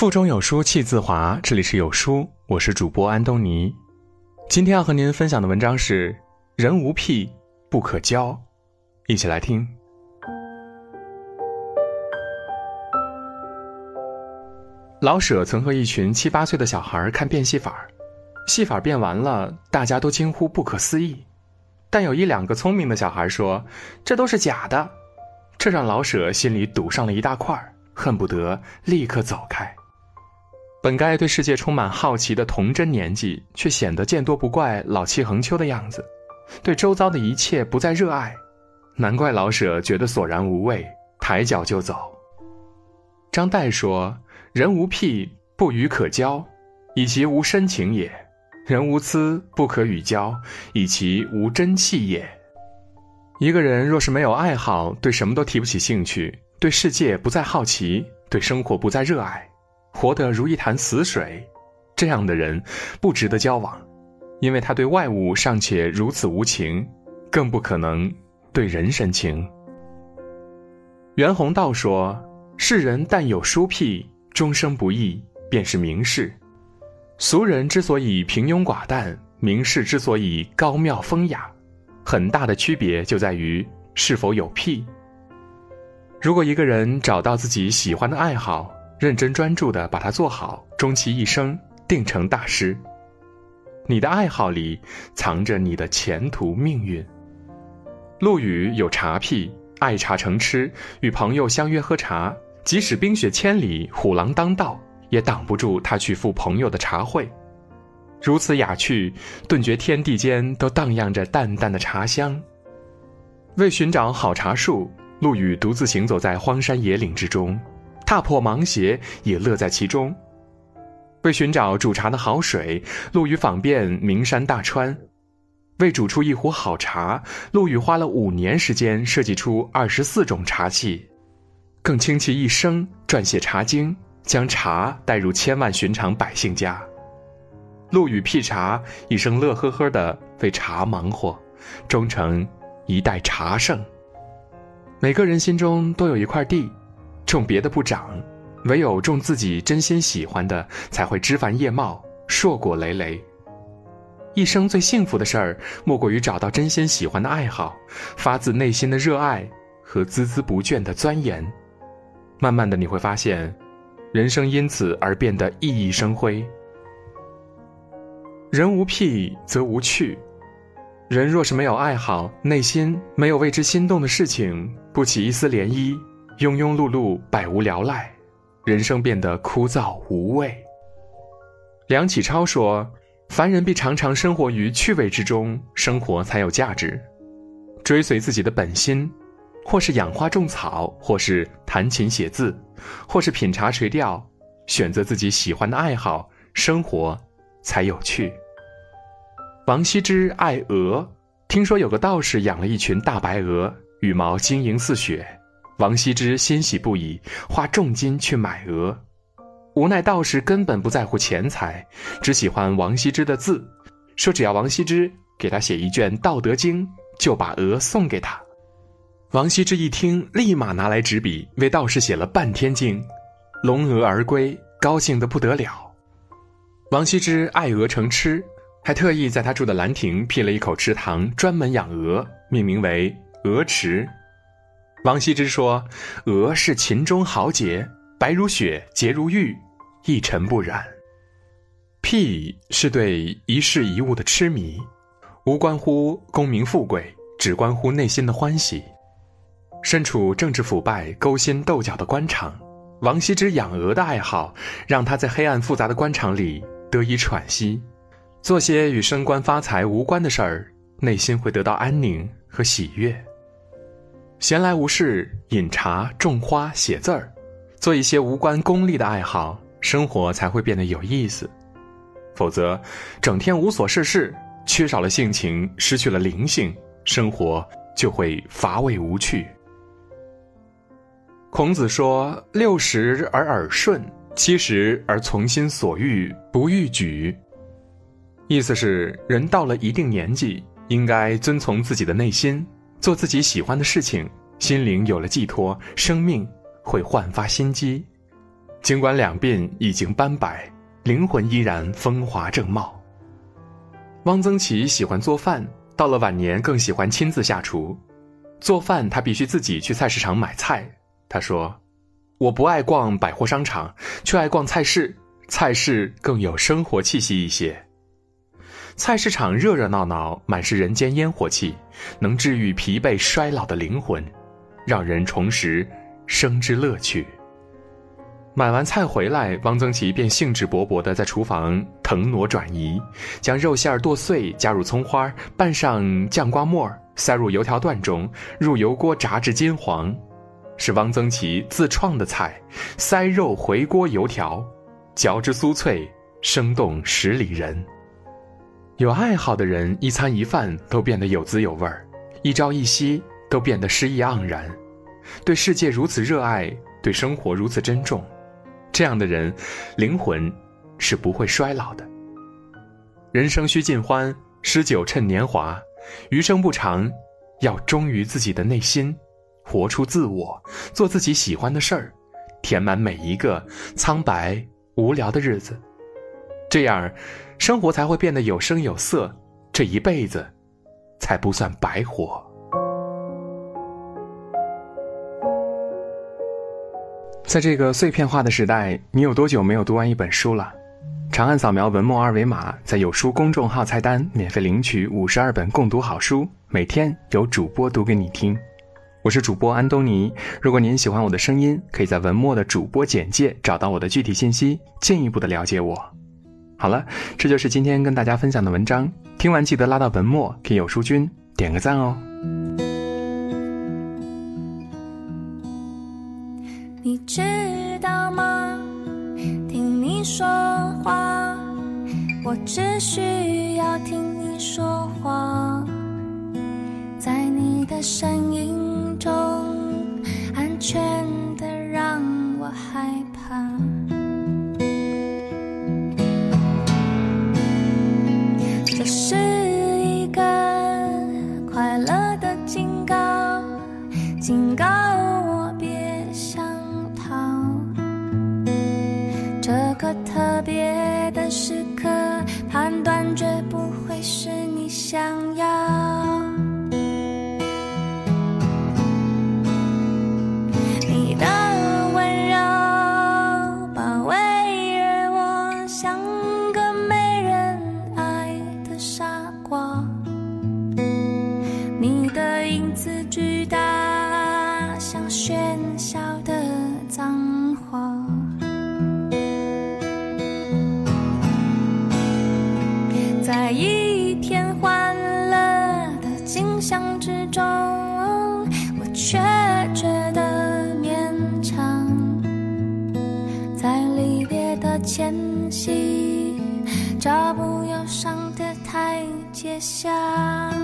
腹中有书气自华，这里是有书，我是主播安东尼。今天要和您分享的文章是：人无癖不可交。一起来听。老舍曾和一群七八岁的小孩看变戏法戏法变完了，大家都惊呼不可思议。但有一两个聪明的小孩说：“这都是假的。”这让老舍心里堵上了一大块恨不得立刻走开。本该对世界充满好奇的童真年纪，却显得见多不怪、老气横秋的样子，对周遭的一切不再热爱，难怪老舍觉得索然无味，抬脚就走。张岱说：“人无癖，不与可交，以其无深情也；人无疵，不可与交，以其无真气也。”一个人若是没有爱好，对什么都提不起兴趣，对世界不再好奇，对生活不再热爱。活得如一潭死水，这样的人不值得交往，因为他对外物尚且如此无情，更不可能对人深情。袁宏道说：“世人但有书癖，终生不易，便是名士。俗人之所以平庸寡淡，名士之所以高妙风雅，很大的区别就在于是否有癖。如果一个人找到自己喜欢的爱好，认真专注的把它做好，终其一生定成大师。你的爱好里藏着你的前途命运。陆羽有茶癖，爱茶成痴，与朋友相约喝茶，即使冰雪千里，虎狼当道，也挡不住他去赴朋友的茶会。如此雅趣，顿觉天地间都荡漾着淡淡的茶香。为寻找好茶树，陆羽独自行走在荒山野岭之中。踏破芒鞋也乐在其中。为寻找煮茶的好水，陆羽访遍名山大川；为煮出一壶好茶，陆羽花了五年时间设计出二十四种茶器，更倾其一生撰写《茶经》，将茶带入千万寻常百姓家。陆羽辟茶，一生乐呵呵的为茶忙活，终成一代茶圣。每个人心中都有一块地。种别的不长，唯有种自己真心喜欢的，才会枝繁叶茂、硕果累累。一生最幸福的事儿，莫过于找到真心喜欢的爱好，发自内心的热爱和孜孜不倦的钻研。慢慢的，你会发现，人生因此而变得熠熠生辉。人无癖则无趣，人若是没有爱好，内心没有为之心动的事情，不起一丝涟漪。庸庸碌碌，百无聊赖，人生变得枯燥无味。梁启超说：“凡人必常常生活于趣味之中，生活才有价值。追随自己的本心，或是养花种草，或是弹琴写字，或是品茶垂钓，选择自己喜欢的爱好，生活才有趣。”王羲之爱鹅，听说有个道士养了一群大白鹅，羽毛晶莹似雪。王羲之欣喜不已，花重金去买鹅，无奈道士根本不在乎钱财，只喜欢王羲之的字，说只要王羲之给他写一卷《道德经》，就把鹅送给他。王羲之一听，立马拿来纸笔为道士写了半天经，龙鹅而归，高兴得不得了。王羲之爱鹅成痴，还特意在他住的兰亭辟了一口池塘，专门养鹅，命名为鹅池。王羲之说：“鹅是秦中豪杰，白如雪，洁如玉，一尘不染。癖是对一事一物的痴迷，无关乎功名富贵，只关乎内心的欢喜。身处政治腐败、勾心斗角的官场，王羲之养鹅的爱好，让他在黑暗复杂的官场里得以喘息，做些与升官发财无关的事儿，内心会得到安宁和喜悦。”闲来无事，饮茶、种花、写字儿，做一些无关功利的爱好，生活才会变得有意思。否则，整天无所事事，缺少了性情，失去了灵性，生活就会乏味无趣。孔子说：“六十而耳顺，七十而从心所欲不逾矩。”意思是，人到了一定年纪，应该遵从自己的内心。做自己喜欢的事情，心灵有了寄托，生命会焕发新机。尽管两鬓已经斑白，灵魂依然风华正茂。汪曾祺喜欢做饭，到了晚年更喜欢亲自下厨。做饭他必须自己去菜市场买菜。他说：“我不爱逛百货商场，却爱逛菜市，菜市更有生活气息一些。菜市场热热闹闹，满是人间烟火气，能治愈疲惫衰老的灵魂，让人重拾生之乐趣。”买完菜回来，汪曾祺便兴致勃勃地在厨房腾挪转移，将肉馅儿剁碎，加入葱花，拌上酱瓜末，塞入油条段中，入油锅炸至金黄，是汪曾祺自创的菜——塞肉回锅油条，嚼之酥脆，生动十里人。有爱好的人，一餐一饭都变得有滋有味儿，一朝一夕都变得诗意盎然，对世界如此热爱，对生活如此珍重。这样的人，灵魂是不会衰老的。人生须尽欢，诗酒趁年华，余生不长，要忠于自己的内心，活出自我，做自己喜欢的事儿，填满每一个苍白无聊的日子。这样，生活才会变得有声有色，这一辈子才不算白活。在这个碎片化的时代，你有多久没有读完一本书了？长按扫描文末二维码，在有书公众号菜单免费领取五十二本共读好书，每天有主播读给你听。我是主播安东尼。如果您喜欢我的声音，可以在文末的主播简介找到我的具体信息，进一步的了解我。好了，这就是今天跟大家分享的文章。听完记得拉到文末给有书君点个赞哦。你知道吗？听你说话，我只需要听你说话，在你的声音中，安全街巷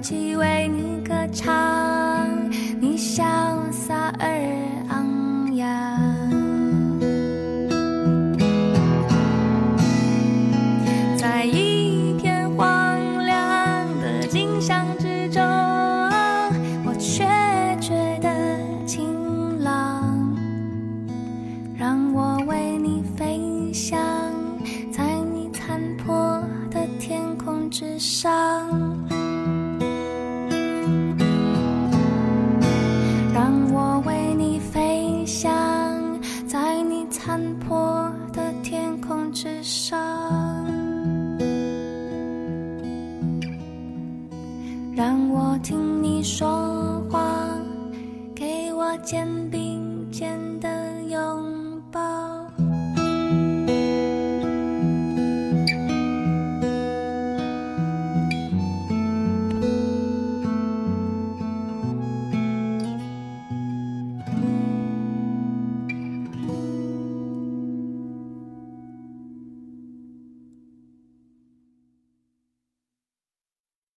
起为你歌唱。残破的天空之上，让我听你说话，给我。